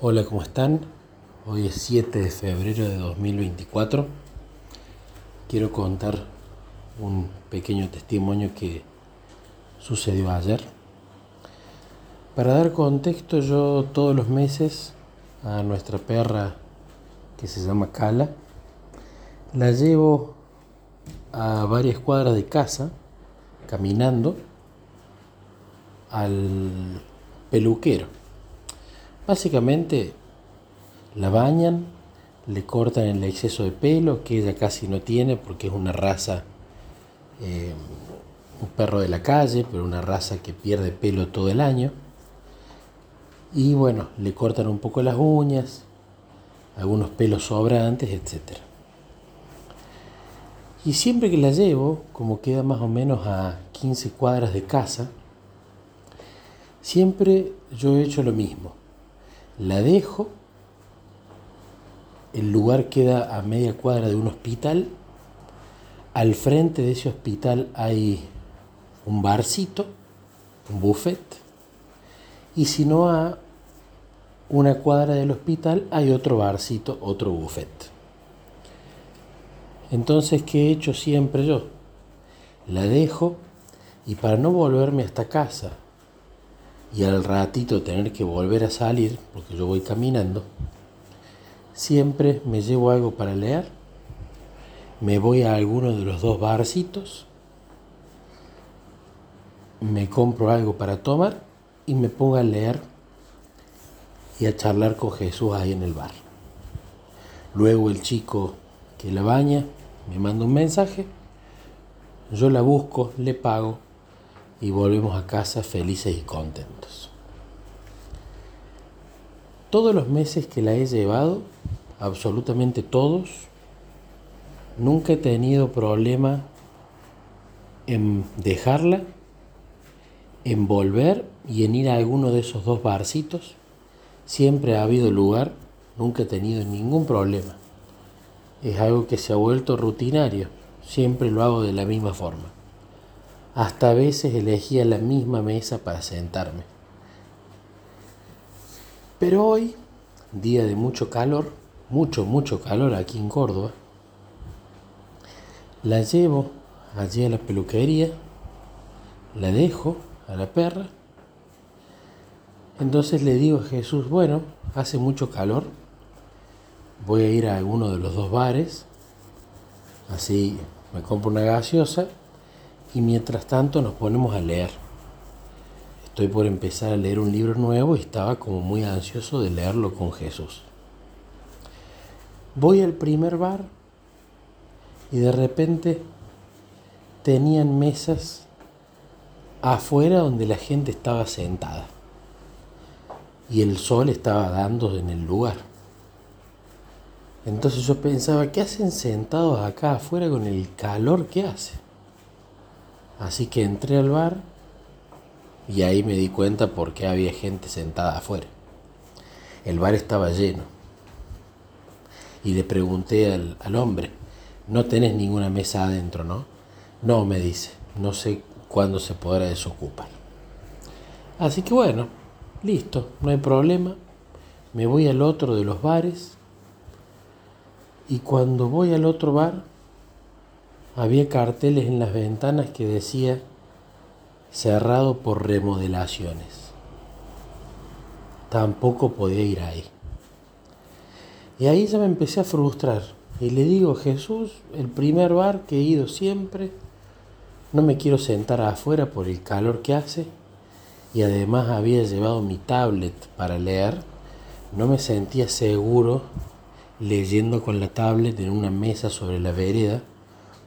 Hola, ¿cómo están? Hoy es 7 de febrero de 2024. Quiero contar un pequeño testimonio que sucedió ayer. Para dar contexto, yo todos los meses a nuestra perra que se llama Cala, la llevo a varias cuadras de casa, caminando, al peluquero Básicamente la bañan, le cortan el exceso de pelo que ella casi no tiene porque es una raza, eh, un perro de la calle, pero una raza que pierde pelo todo el año. Y bueno, le cortan un poco las uñas, algunos pelos sobrantes, etc. Y siempre que la llevo, como queda más o menos a 15 cuadras de casa, siempre yo he hecho lo mismo la dejo, el lugar queda a media cuadra de un hospital, al frente de ese hospital hay un barcito, un buffet, y si no a una cuadra del hospital hay otro barcito, otro buffet. Entonces, ¿qué he hecho siempre yo? La dejo y para no volverme hasta casa y al ratito tener que volver a salir, porque yo voy caminando, siempre me llevo algo para leer, me voy a alguno de los dos barcitos, me compro algo para tomar y me pongo a leer y a charlar con Jesús ahí en el bar. Luego el chico que la baña me manda un mensaje, yo la busco, le pago y volvemos a casa felices y contentos. Todos los meses que la he llevado, absolutamente todos, nunca he tenido problema en dejarla, en volver y en ir a alguno de esos dos barcitos. Siempre ha habido lugar, nunca he tenido ningún problema. Es algo que se ha vuelto rutinario, siempre lo hago de la misma forma. Hasta a veces elegía la misma mesa para sentarme. Pero hoy, día de mucho calor, mucho, mucho calor aquí en Córdoba, la llevo allí a la peluquería, la dejo a la perra. Entonces le digo a Jesús, bueno, hace mucho calor, voy a ir a alguno de los dos bares, así me compro una gaseosa y mientras tanto nos ponemos a leer. Estoy por empezar a leer un libro nuevo y estaba como muy ansioso de leerlo con Jesús. Voy al primer bar y de repente tenían mesas afuera donde la gente estaba sentada y el sol estaba dando en el lugar. Entonces yo pensaba, ¿qué hacen sentados acá afuera con el calor que hace? Así que entré al bar y ahí me di cuenta por qué había gente sentada afuera. El bar estaba lleno. Y le pregunté al, al hombre, no tenés ninguna mesa adentro, ¿no? No, me dice, no sé cuándo se podrá desocupar. Así que bueno, listo, no hay problema. Me voy al otro de los bares y cuando voy al otro bar había carteles en las ventanas que decía cerrado por remodelaciones. Tampoco podía ir ahí. Y ahí ya me empecé a frustrar. Y le digo, Jesús, el primer bar que he ido siempre, no me quiero sentar afuera por el calor que hace. Y además había llevado mi tablet para leer. No me sentía seguro leyendo con la tablet en una mesa sobre la vereda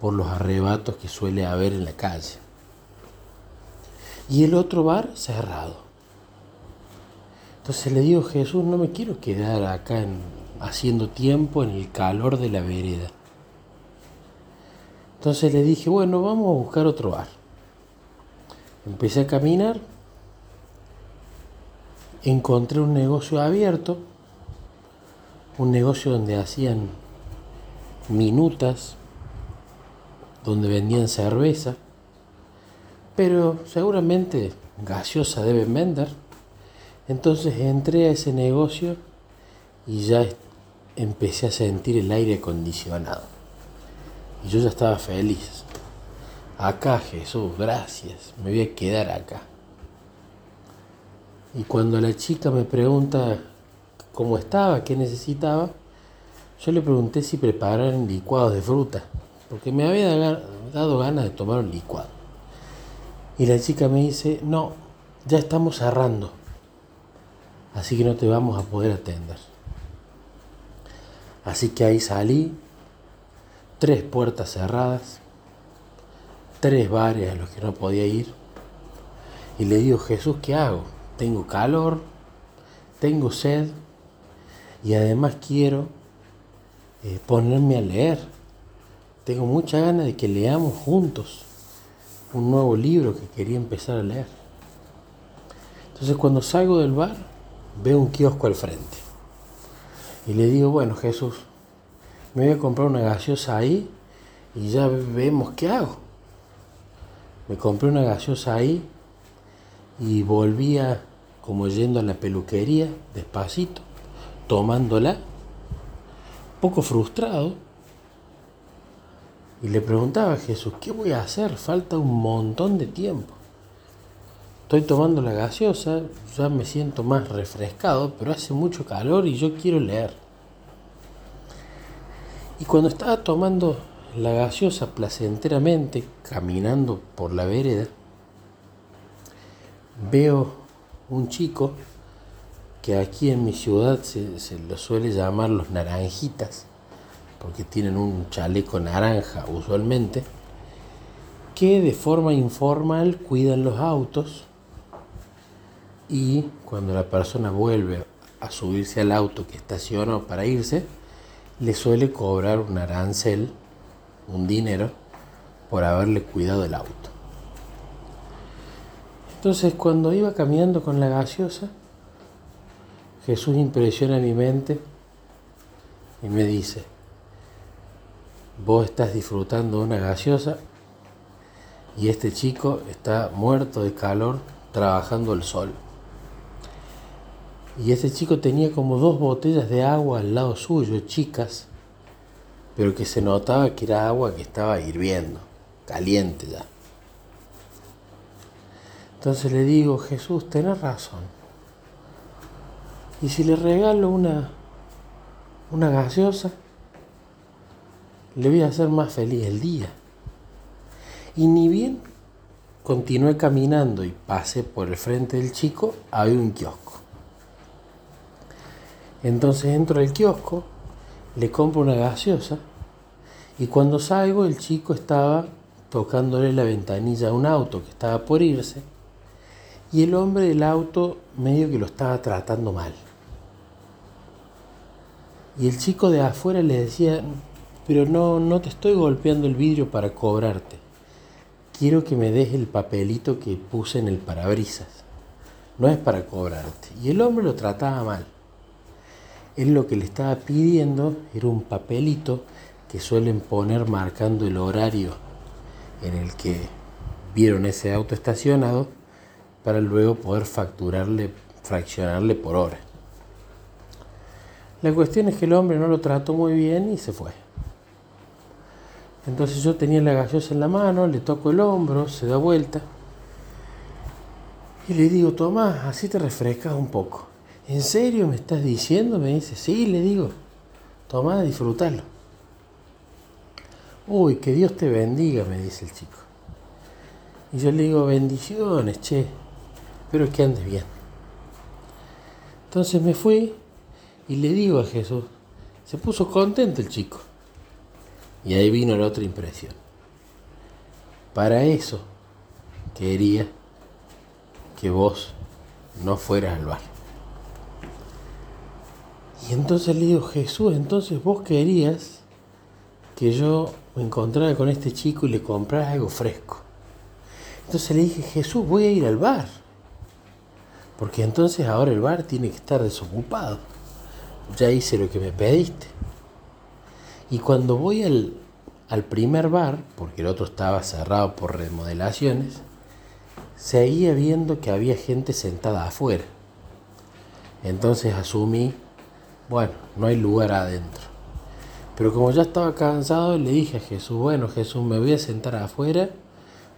por los arrebatos que suele haber en la calle. Y el otro bar cerrado. Entonces le digo, Jesús, no me quiero quedar acá haciendo tiempo en el calor de la vereda. Entonces le dije, bueno, vamos a buscar otro bar. Empecé a caminar, encontré un negocio abierto, un negocio donde hacían minutas, donde vendían cerveza, pero seguramente gaseosa deben vender. Entonces entré a ese negocio y ya empecé a sentir el aire acondicionado. Y yo ya estaba feliz. Acá, Jesús, gracias, me voy a quedar acá. Y cuando la chica me pregunta cómo estaba, qué necesitaba, yo le pregunté si prepararan licuados de fruta, porque me había dado ganas de tomar un licuado. Y la chica me dice, no, ya estamos cerrando, así que no te vamos a poder atender. Así que ahí salí, tres puertas cerradas, tres bares a los que no podía ir, y le digo, Jesús, ¿qué hago? Tengo calor, tengo sed, y además quiero eh, ponerme a leer. Tengo mucha ganas de que leamos juntos un nuevo libro que quería empezar a leer. Entonces cuando salgo del bar, veo un kiosco al frente. Y le digo, bueno Jesús, me voy a comprar una gaseosa ahí y ya vemos qué hago. Me compré una gaseosa ahí y volvía como yendo a la peluquería, despacito, tomándola, poco frustrado. Y le preguntaba a Jesús, ¿qué voy a hacer? Falta un montón de tiempo. Estoy tomando la gaseosa, ya me siento más refrescado, pero hace mucho calor y yo quiero leer. Y cuando estaba tomando la gaseosa placenteramente, caminando por la vereda, veo un chico que aquí en mi ciudad se, se lo suele llamar los naranjitas, porque tienen un chaleco naranja usualmente, que de forma informal cuidan los autos y cuando la persona vuelve a subirse al auto que estacionó para irse, le suele cobrar un arancel, un dinero, por haberle cuidado el auto. Entonces cuando iba caminando con la gaseosa, Jesús impresiona mi mente y me dice, vos estás disfrutando de una gaseosa y este chico está muerto de calor trabajando el sol. Y ese chico tenía como dos botellas de agua al lado suyo, chicas, pero que se notaba que era agua que estaba hirviendo, caliente ya. Entonces le digo, Jesús, tenés razón. Y si le regalo una, una gaseosa, le voy a hacer más feliz el día. Y ni bien continué caminando y pasé por el frente del chico, había un kiosco. Entonces entro al kiosco, le compro una gaseosa y cuando salgo el chico estaba tocándole la ventanilla a un auto que estaba por irse y el hombre del auto medio que lo estaba tratando mal. Y el chico de afuera le decía, pero no, no te estoy golpeando el vidrio para cobrarte. Quiero que me des el papelito que puse en el parabrisas. No es para cobrarte. Y el hombre lo trataba mal. Él lo que le estaba pidiendo era un papelito que suelen poner marcando el horario en el que vieron ese auto estacionado para luego poder facturarle, fraccionarle por hora. La cuestión es que el hombre no lo trató muy bien y se fue. Entonces yo tenía la gaseosa en la mano, le toco el hombro, se da vuelta y le digo, Tomás, así te refrescas un poco. ¿En serio me estás diciendo? Me dice, sí, le digo, toma, disfrútalo. Uy, que Dios te bendiga, me dice el chico. Y yo le digo, bendiciones, che, espero que andes bien. Entonces me fui y le digo a Jesús, se puso contento el chico. Y ahí vino la otra impresión. Para eso quería que vos no fueras al bar. Y entonces le digo, Jesús, entonces vos querías que yo me encontrara con este chico y le comprara algo fresco. Entonces le dije, Jesús, voy a ir al bar. Porque entonces ahora el bar tiene que estar desocupado. Ya hice lo que me pediste. Y cuando voy al, primer bar, porque el otro estaba cerrado por remodelaciones, seguía viendo que había gente sentada afuera. Entonces asumí Bueno, no hay lugar adentro. Pero como ya estaba cansado, le dije a Jesús, bueno Jesús, me voy a sentar afuera,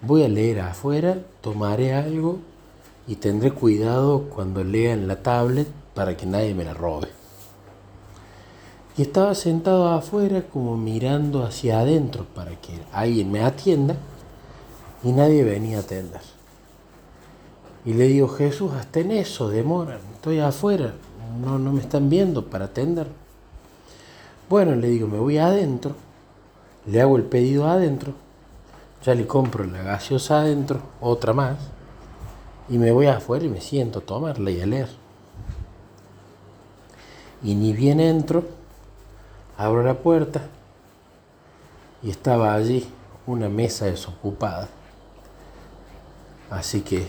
voy a leer afuera, tomaré algo y tendré cuidado cuando lea en la tablet para que nadie me la robe. Y estaba sentado afuera como mirando hacia adentro para que alguien me atienda y nadie venía a atender. Y le digo, Jesús, hasta en eso demoran, estoy afuera, no, no me están viendo para atender. Bueno, le digo, me voy adentro, le hago el pedido adentro, ya le compro la gaseosa adentro, otra más, y me voy afuera y me siento a tomarla y a leer. Y ni bien entro, abro la puerta y estaba allí una mesa desocupada. Así que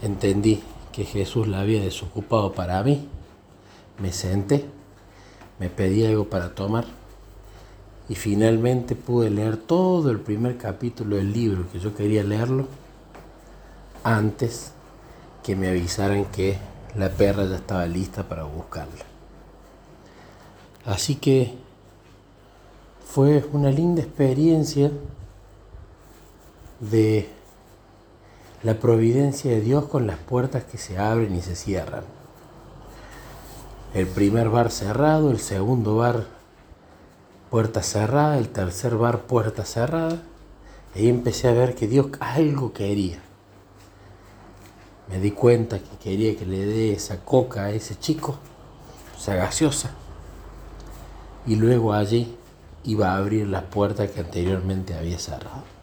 entendí que Jesús la había desocupado para mí. Me senté, me pedí algo para tomar y finalmente pude leer todo el primer capítulo del libro que yo quería leerlo antes que me avisaran que la perra ya estaba lista para buscarla. Así que fue una linda experiencia de la providencia de Dios con las puertas que se abren y se cierran. El primer bar cerrado, el segundo bar puerta cerrada, el tercer bar puerta cerrada. Ahí empecé a ver que Dios algo quería. Me di cuenta que quería que le dé esa coca a ese chico, esa gaseosa. Y luego allí iba a abrir las puertas que anteriormente había cerrado.